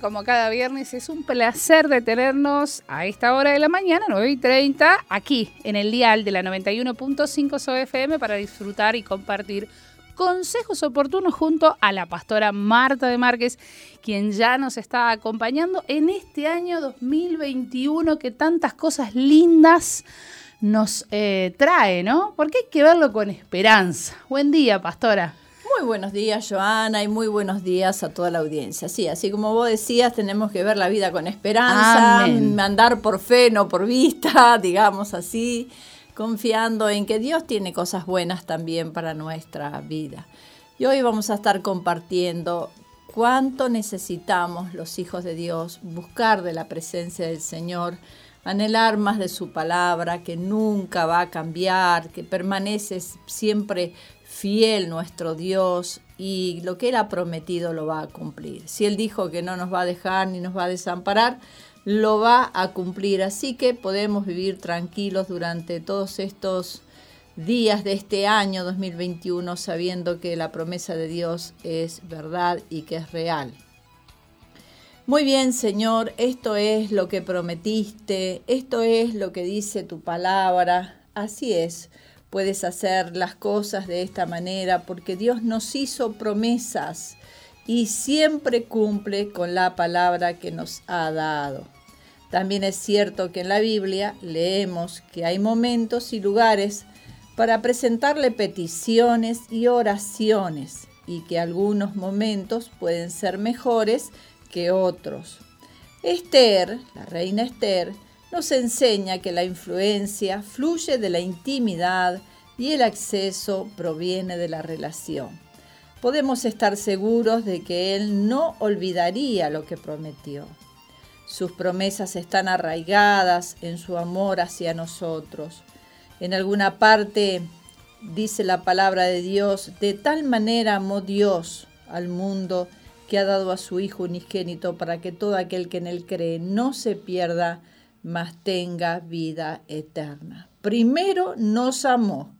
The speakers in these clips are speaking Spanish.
Como cada viernes, es un placer de tenernos a esta hora de la mañana, 9 y 30, aquí en el dial de la 91.5 SOFM para disfrutar y compartir consejos oportunos junto a la pastora Marta de Márquez, quien ya nos está acompañando en este año 2021 que tantas cosas lindas nos eh, trae, ¿no? Porque hay que verlo con esperanza. Buen día, pastora. Muy buenos días, Joana, y muy buenos días a toda la audiencia. Sí, así como vos decías, tenemos que ver la vida con esperanza, andar por fe, no por vista, digamos así, confiando en que Dios tiene cosas buenas también para nuestra vida. Y hoy vamos a estar compartiendo cuánto necesitamos los hijos de Dios buscar de la presencia del Señor, anhelar más de su palabra, que nunca va a cambiar, que permanece siempre fiel nuestro Dios y lo que Él ha prometido lo va a cumplir. Si Él dijo que no nos va a dejar ni nos va a desamparar, lo va a cumplir. Así que podemos vivir tranquilos durante todos estos días de este año 2021 sabiendo que la promesa de Dios es verdad y que es real. Muy bien, Señor, esto es lo que prometiste, esto es lo que dice tu palabra, así es puedes hacer las cosas de esta manera, porque Dios nos hizo promesas y siempre cumple con la palabra que nos ha dado. También es cierto que en la Biblia leemos que hay momentos y lugares para presentarle peticiones y oraciones y que algunos momentos pueden ser mejores que otros. Esther, la reina Esther, nos enseña que la influencia fluye de la intimidad y el acceso proviene de la relación. Podemos estar seguros de que Él no olvidaría lo que prometió. Sus promesas están arraigadas en su amor hacia nosotros. En alguna parte dice la palabra de Dios, de tal manera amó Dios al mundo que ha dado a su Hijo unigénito para que todo aquel que en Él cree no se pierda, mas tenga vida eterna. Primero nos amó,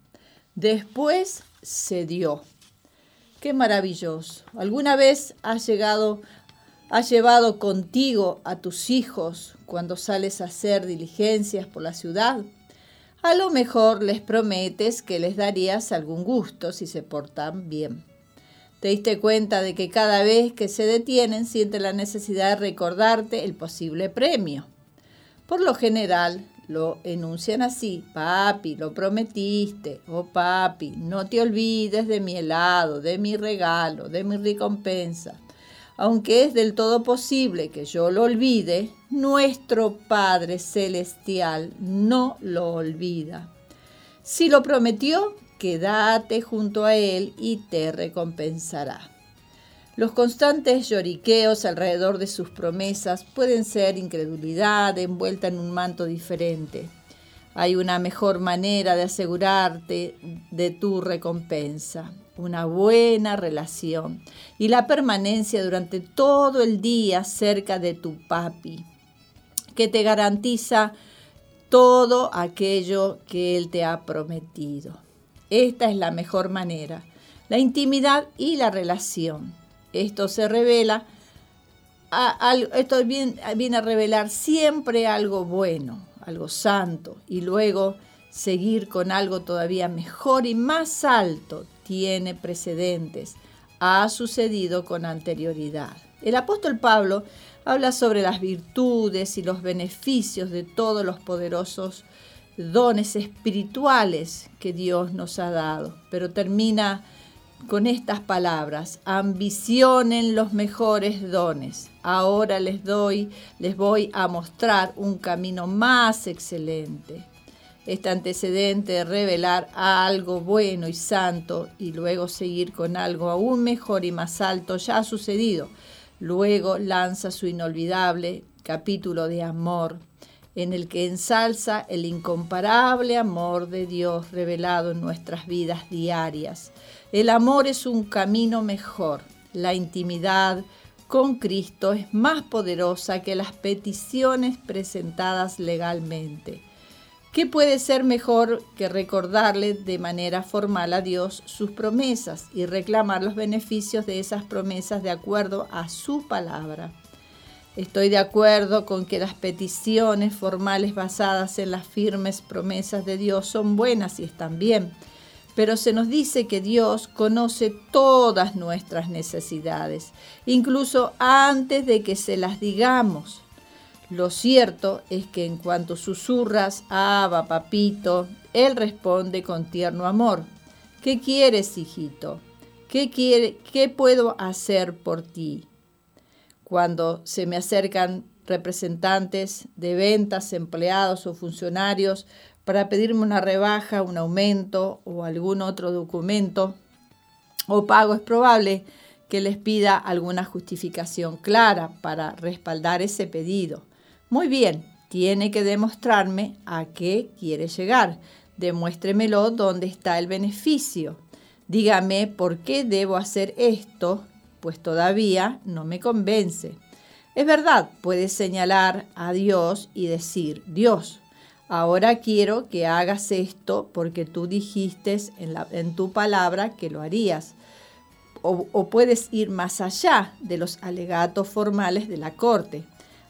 después se dio. Qué maravilloso. ¿Alguna vez has llegado, has llevado contigo a tus hijos cuando sales a hacer diligencias por la ciudad? A lo mejor les prometes que les darías algún gusto si se portan bien. Te diste cuenta de que cada vez que se detienen siente la necesidad de recordarte el posible premio. Por lo general lo enuncian así, papi, lo prometiste, oh papi, no te olvides de mi helado, de mi regalo, de mi recompensa. Aunque es del todo posible que yo lo olvide, nuestro Padre Celestial no lo olvida. Si lo prometió, quédate junto a Él y te recompensará. Los constantes lloriqueos alrededor de sus promesas pueden ser incredulidad envuelta en un manto diferente. Hay una mejor manera de asegurarte de tu recompensa, una buena relación y la permanencia durante todo el día cerca de tu papi, que te garantiza todo aquello que él te ha prometido. Esta es la mejor manera, la intimidad y la relación esto se revela, esto viene, a revelar siempre algo bueno, algo santo, y luego Seguir con algo todavía mejor y más alto tiene precedentes, ha sucedido con anterioridad. El apóstol Pablo habla sobre las virtudes y los beneficios de todos los poderosos dones espirituales que Dios nos ha dado, pero termina con estas palabras, ambicionen los mejores dones. Ahora les doy, les voy a mostrar un camino más excelente. Este antecedente de revelar algo bueno y santo y luego seguir con algo aún mejor y más alto ya ha sucedido. Luego lanza su inolvidable capítulo de amor en el que ensalza el incomparable amor de Dios revelado en nuestras vidas diarias. El amor es un camino mejor. La intimidad con Cristo es más poderosa que las peticiones presentadas legalmente. ¿Qué puede ser mejor que recordarle de manera formal a Dios sus promesas y reclamar los beneficios de esas promesas de acuerdo a su palabra? Estoy de acuerdo con que las peticiones formales basadas en las firmes promesas de Dios son buenas y están bien, pero se nos dice que Dios conoce todas nuestras necesidades, incluso antes de que se las digamos. Lo cierto es que en cuanto susurras, Abba, papito, Él responde con tierno amor. ¿Qué quieres, hijito? ¿Qué, quiere, ¿Qué puedo hacer por ti? Cuando se me acercan representantes de ventas, empleados o funcionarios para pedirme una rebaja, un aumento o algún otro documento o pago, es probable que les pida alguna justificación clara para respaldar ese pedido. Muy bien, tiene que demostrarme a qué quiere llegar. Demuéstremelo dónde está el beneficio. Dígame por qué debo hacer esto pues todavía no me convence. Es verdad, puedes señalar a Dios y decir, Dios, ahora quiero que hagas esto porque tú dijiste en, tu palabra que lo harías. O, puedes ir más allá de los alegatos formales de la corte.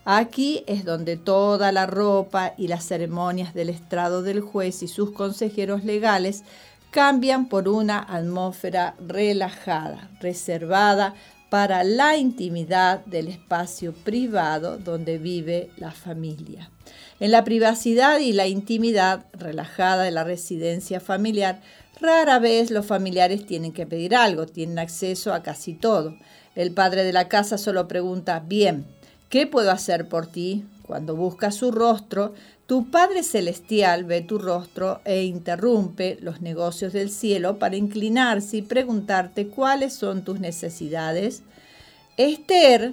Aquí es donde toda la ropa y las ceremonias del estrado del juez y sus consejeros legales cambian por una atmósfera relajada, reservada para la intimidad del espacio privado donde vive la familia. En la privacidad y la intimidad relajada de la residencia familiar, rara vez los familiares tienen que pedir algo, tienen acceso a casi todo. El padre de la casa solo pregunta, bien, ¿qué puedo hacer por ti? Cuando busca su rostro, tu Padre Celestial ve tu rostro e interrumpe los negocios del cielo para inclinarse y preguntarte cuáles son tus necesidades. Esther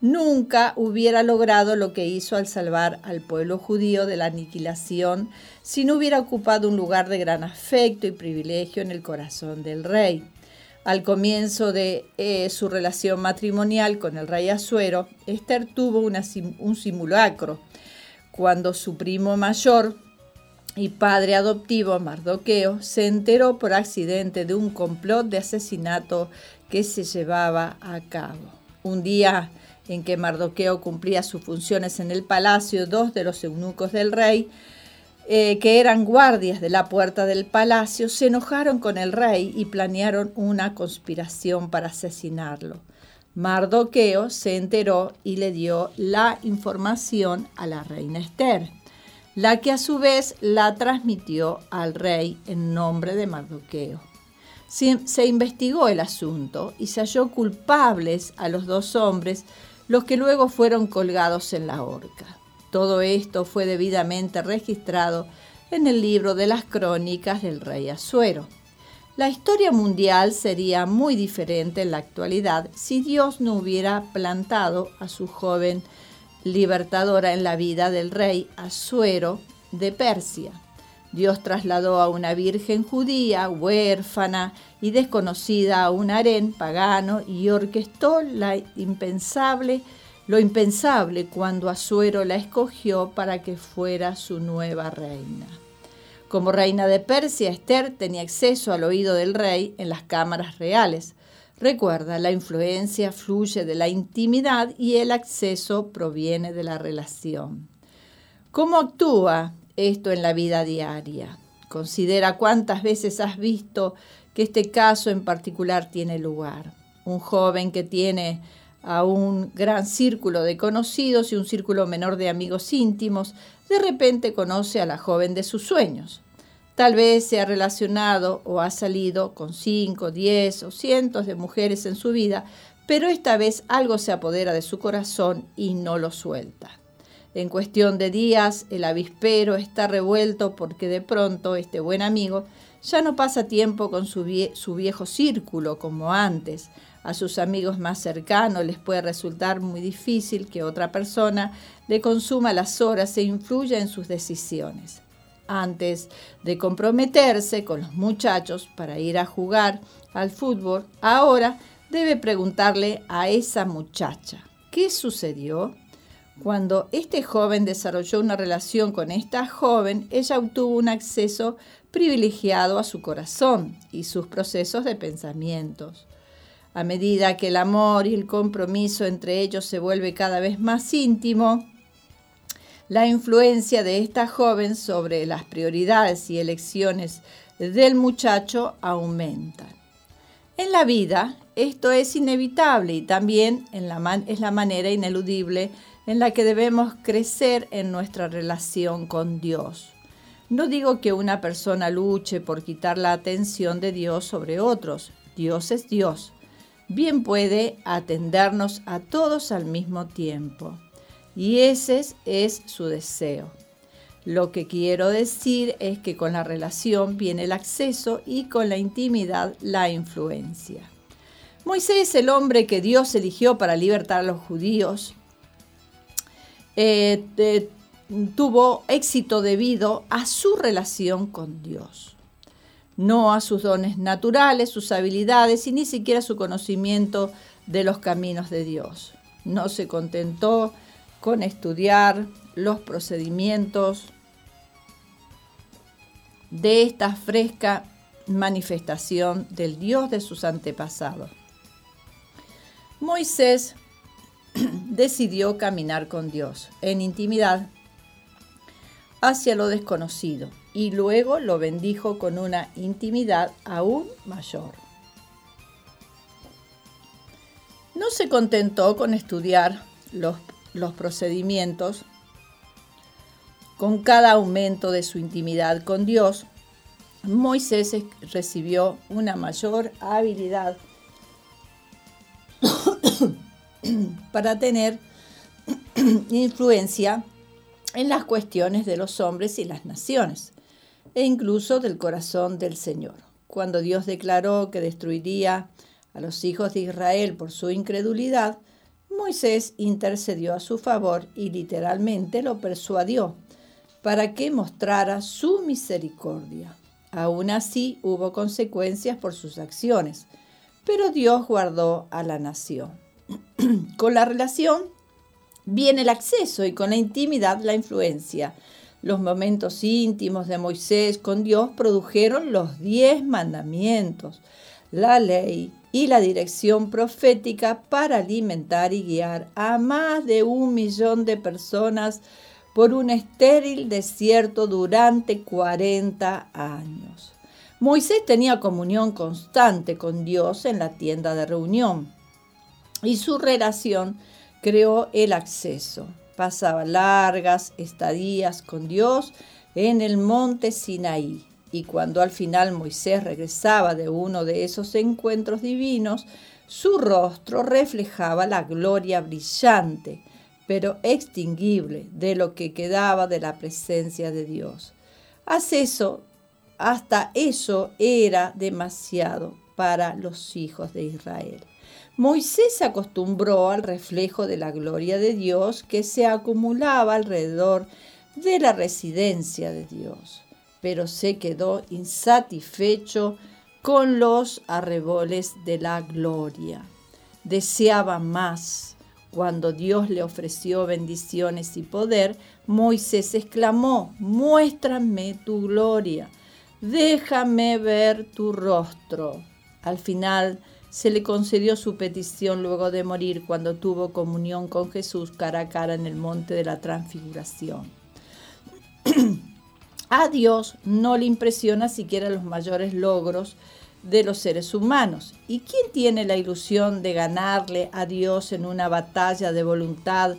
nunca hubiera logrado lo que hizo al salvar al pueblo judío de la aniquilación si no hubiera ocupado un lugar de gran afecto y privilegio en el corazón del rey. Al comienzo de eh, su relación matrimonial con el rey Asuero, Esther tuvo un simulacro cuando su primo mayor y padre adoptivo, Mardoqueo, se enteró por accidente de un complot de asesinato que se llevaba a cabo. Un día en que Mardoqueo cumplía sus funciones en el palacio, dos de los eunucos del rey, eh, que eran guardias de la puerta del palacio, se enojaron con el rey y planearon una conspiración para asesinarlo. Mardoqueo se enteró y le dio la información a la reina Esther, la que a su vez la transmitió al rey en nombre de Mardoqueo. Se, investigó el asunto y se halló culpables a los dos hombres, los que luego fueron colgados en la horca. Todo esto fue debidamente registrado en el libro de las crónicas del rey Asuero. La historia mundial sería muy diferente en la actualidad si Dios no hubiera plantado a su joven libertadora en la vida del rey Asuero de Persia. Dios trasladó a una virgen judía, huérfana y desconocida a un harén pagano y orquestó la impensable, lo impensable cuando Asuero la escogió para que fuera su nueva reina. Como reina de Persia, Esther tenía acceso al oído del rey en las cámaras reales. Recuerda, la influencia fluye de la intimidad y el acceso proviene de la relación. ¿Cómo actúa esto en la vida diaria? Considera cuántas veces has visto que este caso en particular tiene lugar. Un joven que tiene a un gran círculo de conocidos y un círculo menor de amigos íntimos, de repente conoce a la joven de sus sueños. Tal vez se ha relacionado o ha salido con cinco, diez o cientos de mujeres en su vida, pero esta vez algo se apodera de su corazón y no lo suelta. En cuestión de días, el avispero está revuelto porque de pronto este buen amigo ya no pasa tiempo con su, viejo círculo como antes. A sus amigos más cercanos les puede resultar muy difícil que otra persona le consuma las horas e influya en sus decisiones. Antes de comprometerse con los muchachos para ir a jugar al fútbol, ahora debe preguntarle a esa muchacha, ¿qué sucedió? Cuando este joven desarrolló una relación con esta joven, ella obtuvo un acceso privilegiado a su corazón y sus procesos de pensamientos. A medida que el amor y el compromiso entre ellos se vuelve cada vez más íntimo, la influencia de esta joven sobre las prioridades y elecciones del muchacho aumenta. En la vida esto es inevitable y también es la manera ineludible en la que debemos crecer en nuestra relación con Dios. No digo que una persona luche por quitar la atención de Dios sobre otros. Dios es Dios. Bien puede atendernos a todos al mismo tiempo. Y ese es su deseo. Lo que quiero decir es que con la relación viene el acceso y con la intimidad la influencia. Moisés, el hombre que Dios eligió para libertar a los judíos, eh, tuvo éxito debido a su relación con Dios, no a sus dones naturales, sus habilidades y ni siquiera su conocimiento de los caminos de Dios. No se contentó con estudiar los procedimientos de esta fresca manifestación del Dios de sus antepasados. Moisés decidió caminar con Dios en intimidad hacia lo desconocido y luego lo bendijo con una intimidad aún mayor. No se contentó con estudiar los, los procedimientos con cada aumento de su intimidad con Dios, Moisés recibió una mayor habilidad para tener influencia en las cuestiones de los hombres y las naciones, e incluso del corazón del Señor. Cuando Dios declaró que destruiría a los hijos de Israel por su incredulidad, Moisés intercedió a su favor y literalmente lo persuadió para que mostrara su misericordia. Aún así hubo consecuencias por sus acciones, pero Dios guardó a la nación. con la relación viene el acceso y con la intimidad la influencia. Los momentos íntimos de Moisés con Dios produjeron los diez mandamientos, la ley y la dirección profética para alimentar y guiar a más de un millón de personas por un estéril desierto durante 40 años. Moisés tenía comunión constante con Dios en la tienda de reunión y su relación creó el acceso. Pasaba largas estadías con Dios en el monte Sinaí y cuando al final Moisés regresaba de uno de esos encuentros divinos, su rostro reflejaba la gloria brillante, pero extinguible, de lo que quedaba de la presencia de Dios. Haz eso, hasta eso era demasiado para los hijos de Israel. Moisés acostumbró al reflejo de la gloria de Dios que se acumulaba alrededor de la residencia de Dios, pero se quedó insatisfecho con los arreboles de la gloria. Deseaba más. Cuando Dios le ofreció bendiciones y poder, Moisés exclamó, muéstrame tu gloria, déjame ver tu rostro. Al final, se le concedió su petición luego de morir cuando tuvo comunión con Jesús cara a cara en el monte de la transfiguración. A Dios no le impresiona siquiera los mayores logros de los seres humanos. ¿Y quién tiene la ilusión de ganarle a Dios en una batalla de voluntad,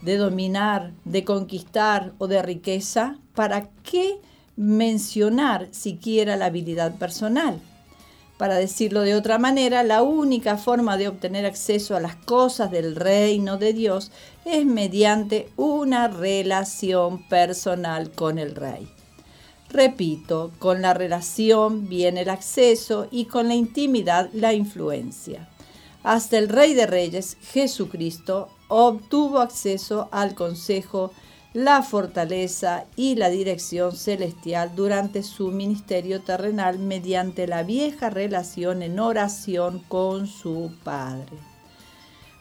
de dominar, de conquistar o de riqueza? ¿Para qué mencionar siquiera la habilidad personal? Para decirlo de otra manera, la única forma de obtener acceso a las cosas del reino de Dios es mediante una relación personal con el rey. Repito, con la relación viene el acceso y con la intimidad la influencia. Hasta el Rey de Reyes, Jesucristo, obtuvo acceso al consejo, la fortaleza y la dirección celestial durante su ministerio terrenal mediante la vieja relación en oración con su Padre.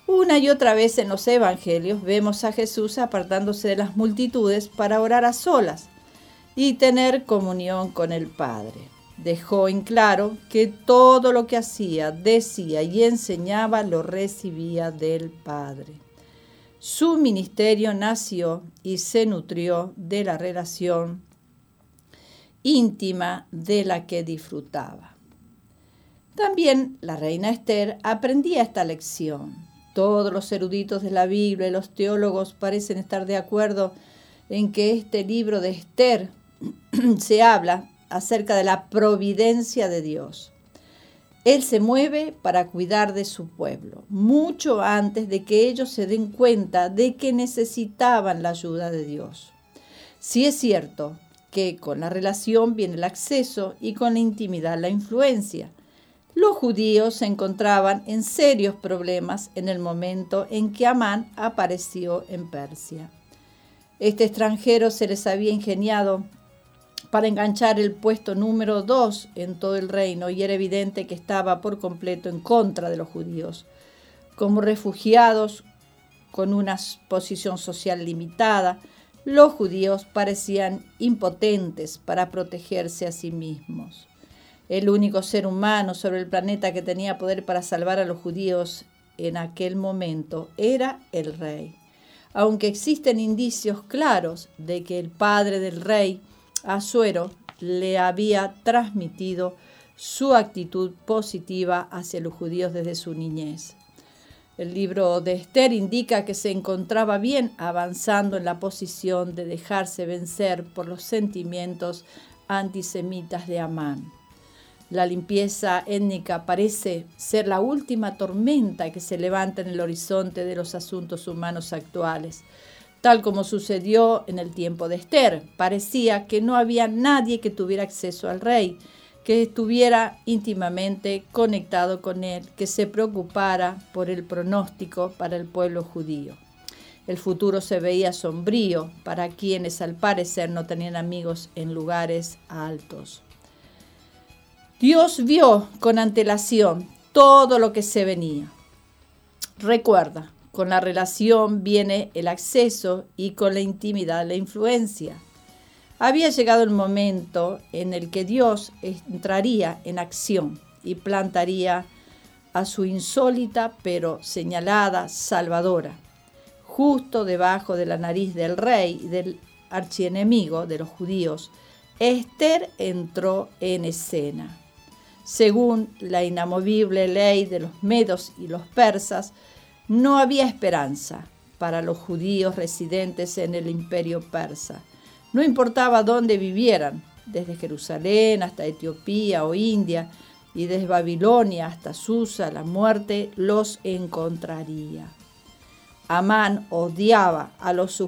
Una y otra vez en los Evangelios vemos a Jesús apartándose de las multitudes para orar a solas y tener comunión con el Padre. Dejó en claro que todo lo que hacía, decía y enseñaba lo recibía del Padre. Su ministerio nació y se nutrió de la relación íntima de la que disfrutaba. También la reina Esther aprendía esta lección. Todos los eruditos de la Biblia y los teólogos parecen estar de acuerdo en que este libro de Esther se habla acerca de la providencia de Dios. Él se mueve para cuidar de su pueblo, mucho antes de que ellos se den cuenta de que necesitaban la ayuda de Dios. Si es cierto que con la relación viene el acceso y con la intimidad la influencia. Los judíos se encontraban en serios problemas en el momento en que Amán apareció en Persia. Este extranjero se les había ingeniado para enganchar el puesto número dos en todo el reino y era evidente que estaba por completo en contra de los judíos. Como refugiados con una posición social limitada, los judíos parecían impotentes para protegerse a sí mismos. El único ser humano sobre el planeta que tenía poder para salvar a los judíos en aquel momento era el rey. Aunque existen indicios claros de que el padre del rey Azuero le había transmitido su actitud positiva hacia los judíos desde su niñez. El libro de Esther indica que se encontraba bien avanzando en la posición de dejarse vencer por los sentimientos antisemitas de Amán. La limpieza étnica parece ser la última tormenta que se levanta en el horizonte de los asuntos humanos actuales tal como sucedió en el tiempo de Esther. Parecía que no había nadie que tuviera acceso al rey, que estuviera íntimamente conectado con él, que se preocupara por el pronóstico para el pueblo judío. El futuro se veía sombrío para quienes al parecer no tenían amigos en lugares altos. Dios vio con antelación todo lo que se venía. Recuerda, con la relación viene el acceso y con la intimidad la influencia. Había llegado el momento en el que Dios entraría en acción y plantaría a su insólita pero señalada Salvadora, justo debajo de la nariz del rey y del archienemigo de los judíos. Esther entró en escena. Según la inamovible ley de los medos y los persas, no había esperanza para los judíos residentes en el imperio persa. No importaba dónde vivieran, desde Jerusalén hasta Etiopía o India, y desde Babilonia hasta Susa, la muerte los encontraría. Amán odiaba a los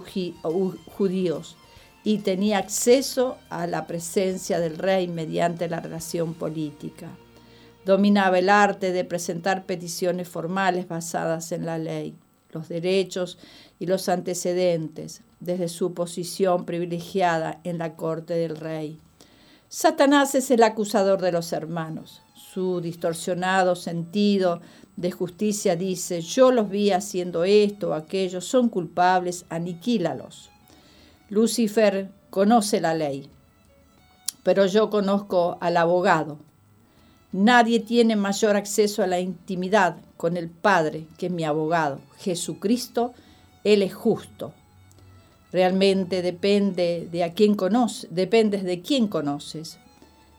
judíos y tenía acceso a la presencia del rey mediante la relación política. Dominaba el arte de presentar peticiones formales basadas en la ley, los derechos y los antecedentes, desde su posición privilegiada en la corte del rey. Satanás es el acusador de los hermanos. Su distorsionado sentido de justicia dice, yo los vi haciendo esto o aquello, son culpables, aniquílalos. Lucifer conoce la ley, pero yo conozco al abogado Nadie tiene mayor acceso a la intimidad con el Padre que mi abogado. Jesucristo, Él es justo. Realmente depende de a quién conoce, dependes de quién conoces.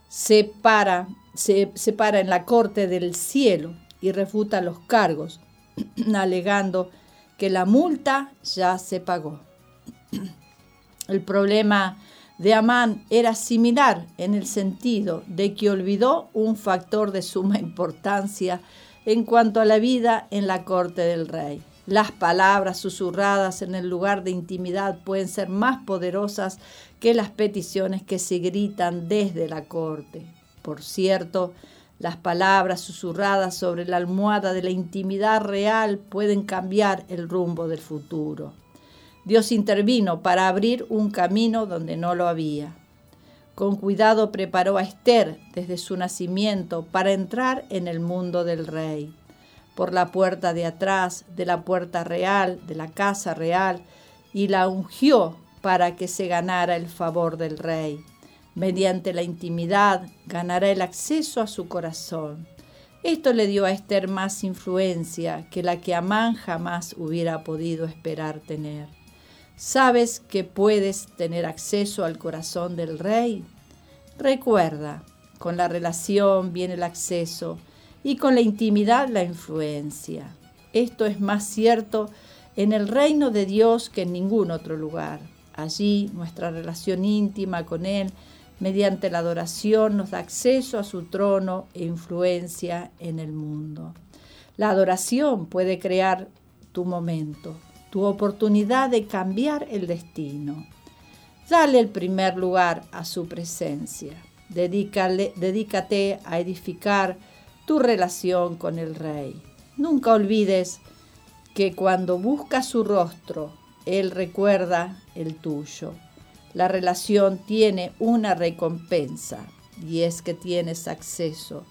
Se para, se, se para en la corte del cielo y refuta los cargos, alegando que la multa ya se pagó. El problema de Amán era similar en el sentido de que olvidó un factor de suma importancia en cuanto a la vida en la corte del rey. Las palabras susurradas en el lugar de intimidad pueden ser más poderosas que las peticiones que se gritan desde la corte. Por cierto, las palabras susurradas sobre la almohada de la intimidad real pueden cambiar el rumbo del futuro. Dios intervino para abrir un camino donde no lo había. Con cuidado preparó a Esther desde su nacimiento para entrar en el mundo del rey por la puerta de atrás de la puerta real, de la casa real, y la ungió para que se ganara el favor del rey. Mediante la intimidad ganará el acceso a su corazón. Esto le dio a Esther más influencia que la que Amán jamás hubiera podido esperar tener. ¿Sabes que puedes tener acceso al corazón del rey? Recuerda, con la relación viene el acceso y con la intimidad la influencia. Esto es más cierto en el reino de Dios que en ningún otro lugar. Allí nuestra relación íntima con Él mediante la adoración nos da acceso a su trono e influencia en el mundo. La adoración puede crear tu momento, tu oportunidad de cambiar el destino. Dale el primer lugar a su presencia. Dedícale, dedícate a edificar tu relación con el Rey. Nunca olvides que cuando buscas su rostro, Él recuerda el tuyo. La relación tiene una recompensa y es que tienes acceso.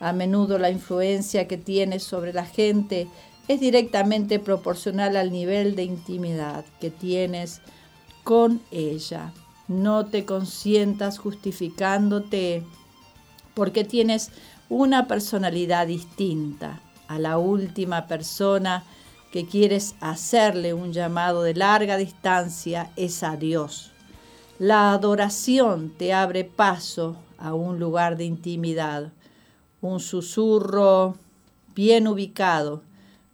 A menudo la influencia que tienes sobre la gente es directamente proporcional al nivel de intimidad que tienes con ella. No te consientas justificándote porque tienes una personalidad distinta a la última persona que quieres hacerle un llamado de larga distancia es a Dios. La adoración te abre paso a un lugar de intimidad. Un susurro bien ubicado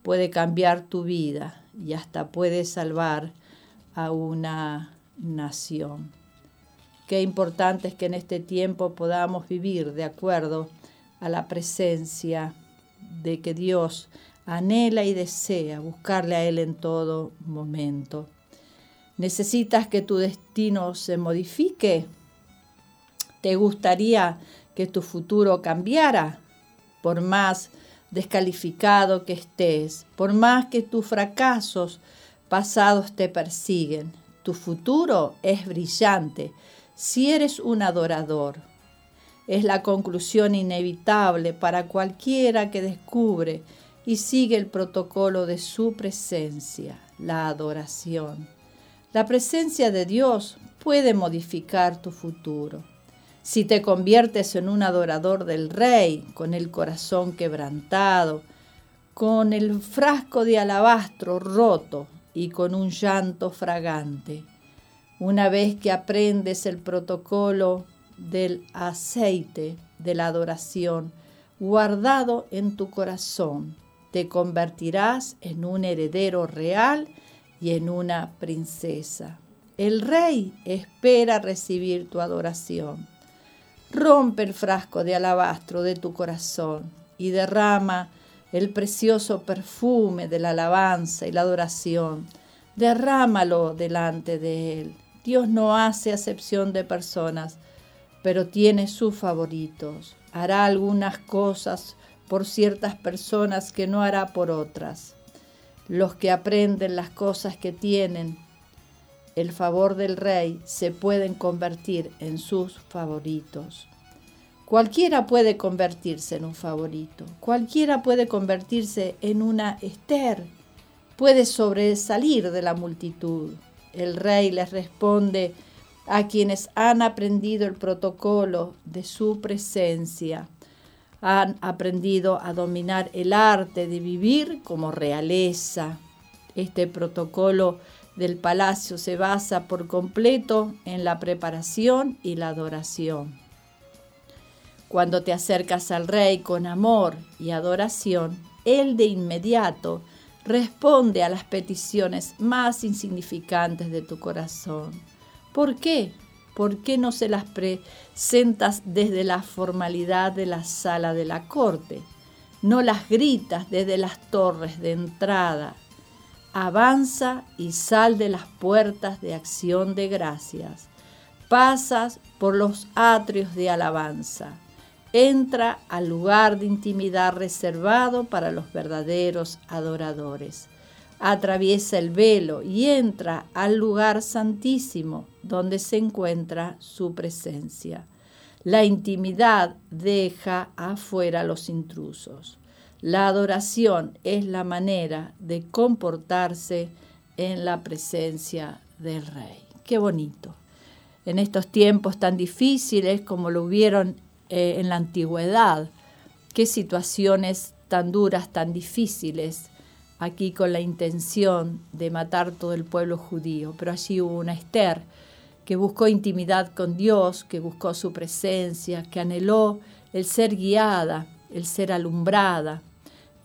puede cambiar tu vida y hasta puede salvar a una nación. Qué importante es que en este tiempo podamos vivir de acuerdo a la presencia de que Dios anhela y desea buscarle a Él en todo momento. ¿Necesitas que tu destino se modifique? ¿Te gustaría que tu futuro cambiara? Por más descalificado que estés, por más que tus fracasos pasados te persiguen, tu futuro es brillante si eres un adorador, es la conclusión inevitable para cualquiera que descubre y sigue el protocolo de su presencia, la adoración. La presencia de Dios puede modificar tu futuro. Si te conviertes en un adorador del Rey, con el corazón quebrantado, con el frasco de alabastro roto y con un llanto fragante, una vez que aprendes el protocolo del aceite de la adoración guardado en tu corazón. Te convertirás en un heredero real y en una princesa. El rey espera recibir tu adoración. Rompe el frasco de alabastro de tu corazón y derrama el precioso perfume de la alabanza y la adoración. Derrámalo delante de Él. Dios no hace acepción de personas pero tiene sus favoritos. Hará algunas cosas por ciertas personas que no hará por otras. Los que aprenden las cosas que tienen el favor del rey se pueden convertir en sus favoritos. Cualquiera puede convertirse en un favorito, cualquiera puede convertirse en una Esther, puede sobresalir de la multitud. El rey les responde a quienes han aprendido el protocolo de su presencia, han aprendido a dominar el arte de vivir como realeza. Este protocolo del palacio se basa por completo en la preparación y la adoración. Cuando te acercas al rey con amor y adoración, él de inmediato responde a las peticiones más insignificantes de tu corazón. ¿Por qué? ¿Por qué no se las presentas desde la formalidad de la sala de la corte? No las gritas desde las torres de entrada. Avanza y sal de las puertas de acción de gracias. Pasas por los atrios de alabanza entra al lugar de intimidad reservado para los verdaderos adoradores. Atraviesa el velo y entra al lugar santísimo donde se encuentra su presencia. La intimidad deja afuera a los intrusos. La adoración es la manera de comportarse en la presencia del Rey. Qué bonito. En estos tiempos tan difíciles como lo hubieron eh, en la antigüedad, qué situaciones tan duras, tan difíciles, aquí con la intención de matar todo el pueblo judío. Pero allí hubo una Esther que buscó intimidad con Dios, que buscó su presencia, que anheló el ser guiada, el ser alumbrada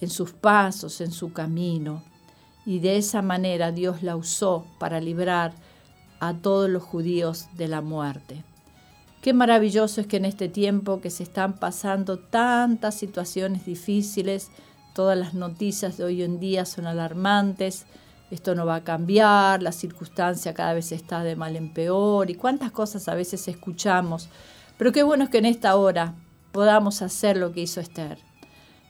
en sus pasos, en su camino. Y de esa manera Dios la usó para librar a todos los judíos de la muerte. Qué maravilloso es que en este tiempo que se están pasando tantas situaciones difíciles, todas las noticias de hoy en día son alarmantes, esto no va a cambiar, la circunstancia cada vez está de mal en peor y cuántas cosas a veces escuchamos. Pero qué bueno es que en esta hora podamos hacer lo que hizo Esther,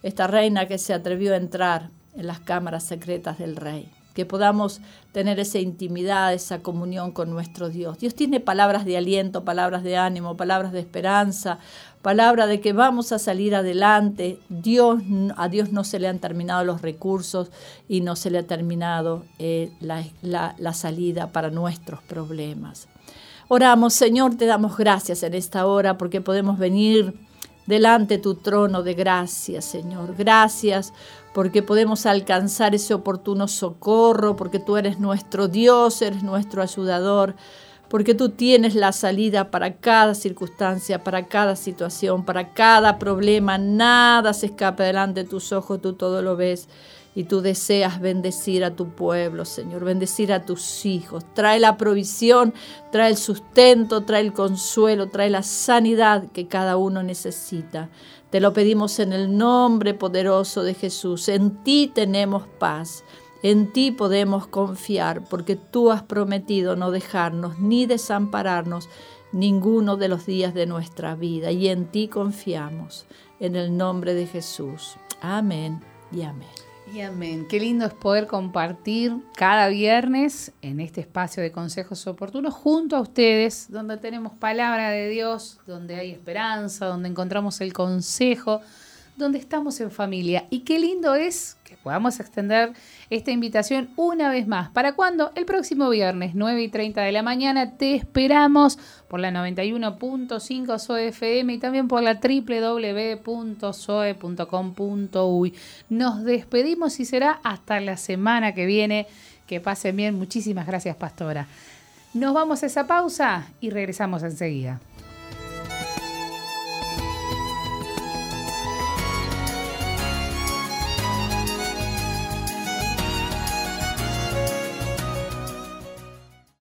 esta reina que se atrevió a entrar en las cámaras secretas del rey que podamos tener esa intimidad, esa comunión con nuestro Dios. Dios tiene palabras de aliento, palabras de ánimo, palabras de esperanza, palabra de que vamos a salir adelante. Dios, a Dios no se le han terminado los recursos y no se le ha terminado eh, la, la salida para nuestros problemas. Oramos, Señor, te damos gracias en esta hora porque podemos venir delante tu trono de gracia, Señor. Gracias porque podemos alcanzar ese oportuno socorro, porque tú eres nuestro Dios, eres nuestro ayudador, porque tú tienes la salida para cada circunstancia, para cada situación, para cada problema. Nada se escapa delante de tus ojos, tú todo lo ves. Y tú deseas bendecir a tu pueblo, Señor, bendecir a tus hijos. Trae la provisión, trae el sustento, trae el consuelo, trae la sanidad que cada uno necesita. Te lo pedimos en el nombre poderoso de Jesús. En ti tenemos paz. En ti podemos confiar porque tú has prometido no dejarnos ni desampararnos ninguno de los días de nuestra vida. Y en ti confiamos. En el nombre de Jesús. Amén y amén. Y amén. Qué lindo es poder compartir cada viernes en este espacio de consejos oportunos junto a ustedes, donde tenemos palabra de Dios, donde hay esperanza, donde encontramos el consejo, donde estamos en familia. Y qué lindo es que podamos extender esta invitación una vez más. ¿Para cuándo? El próximo viernes, 9 y 30 de la mañana. Te esperamos por la 91.5 SOFM y también por la www.soe.com.uy. Nos despedimos y será hasta la semana que viene. Que pasen bien. Muchísimas gracias, Pastora. Nos vamos a esa pausa y regresamos enseguida.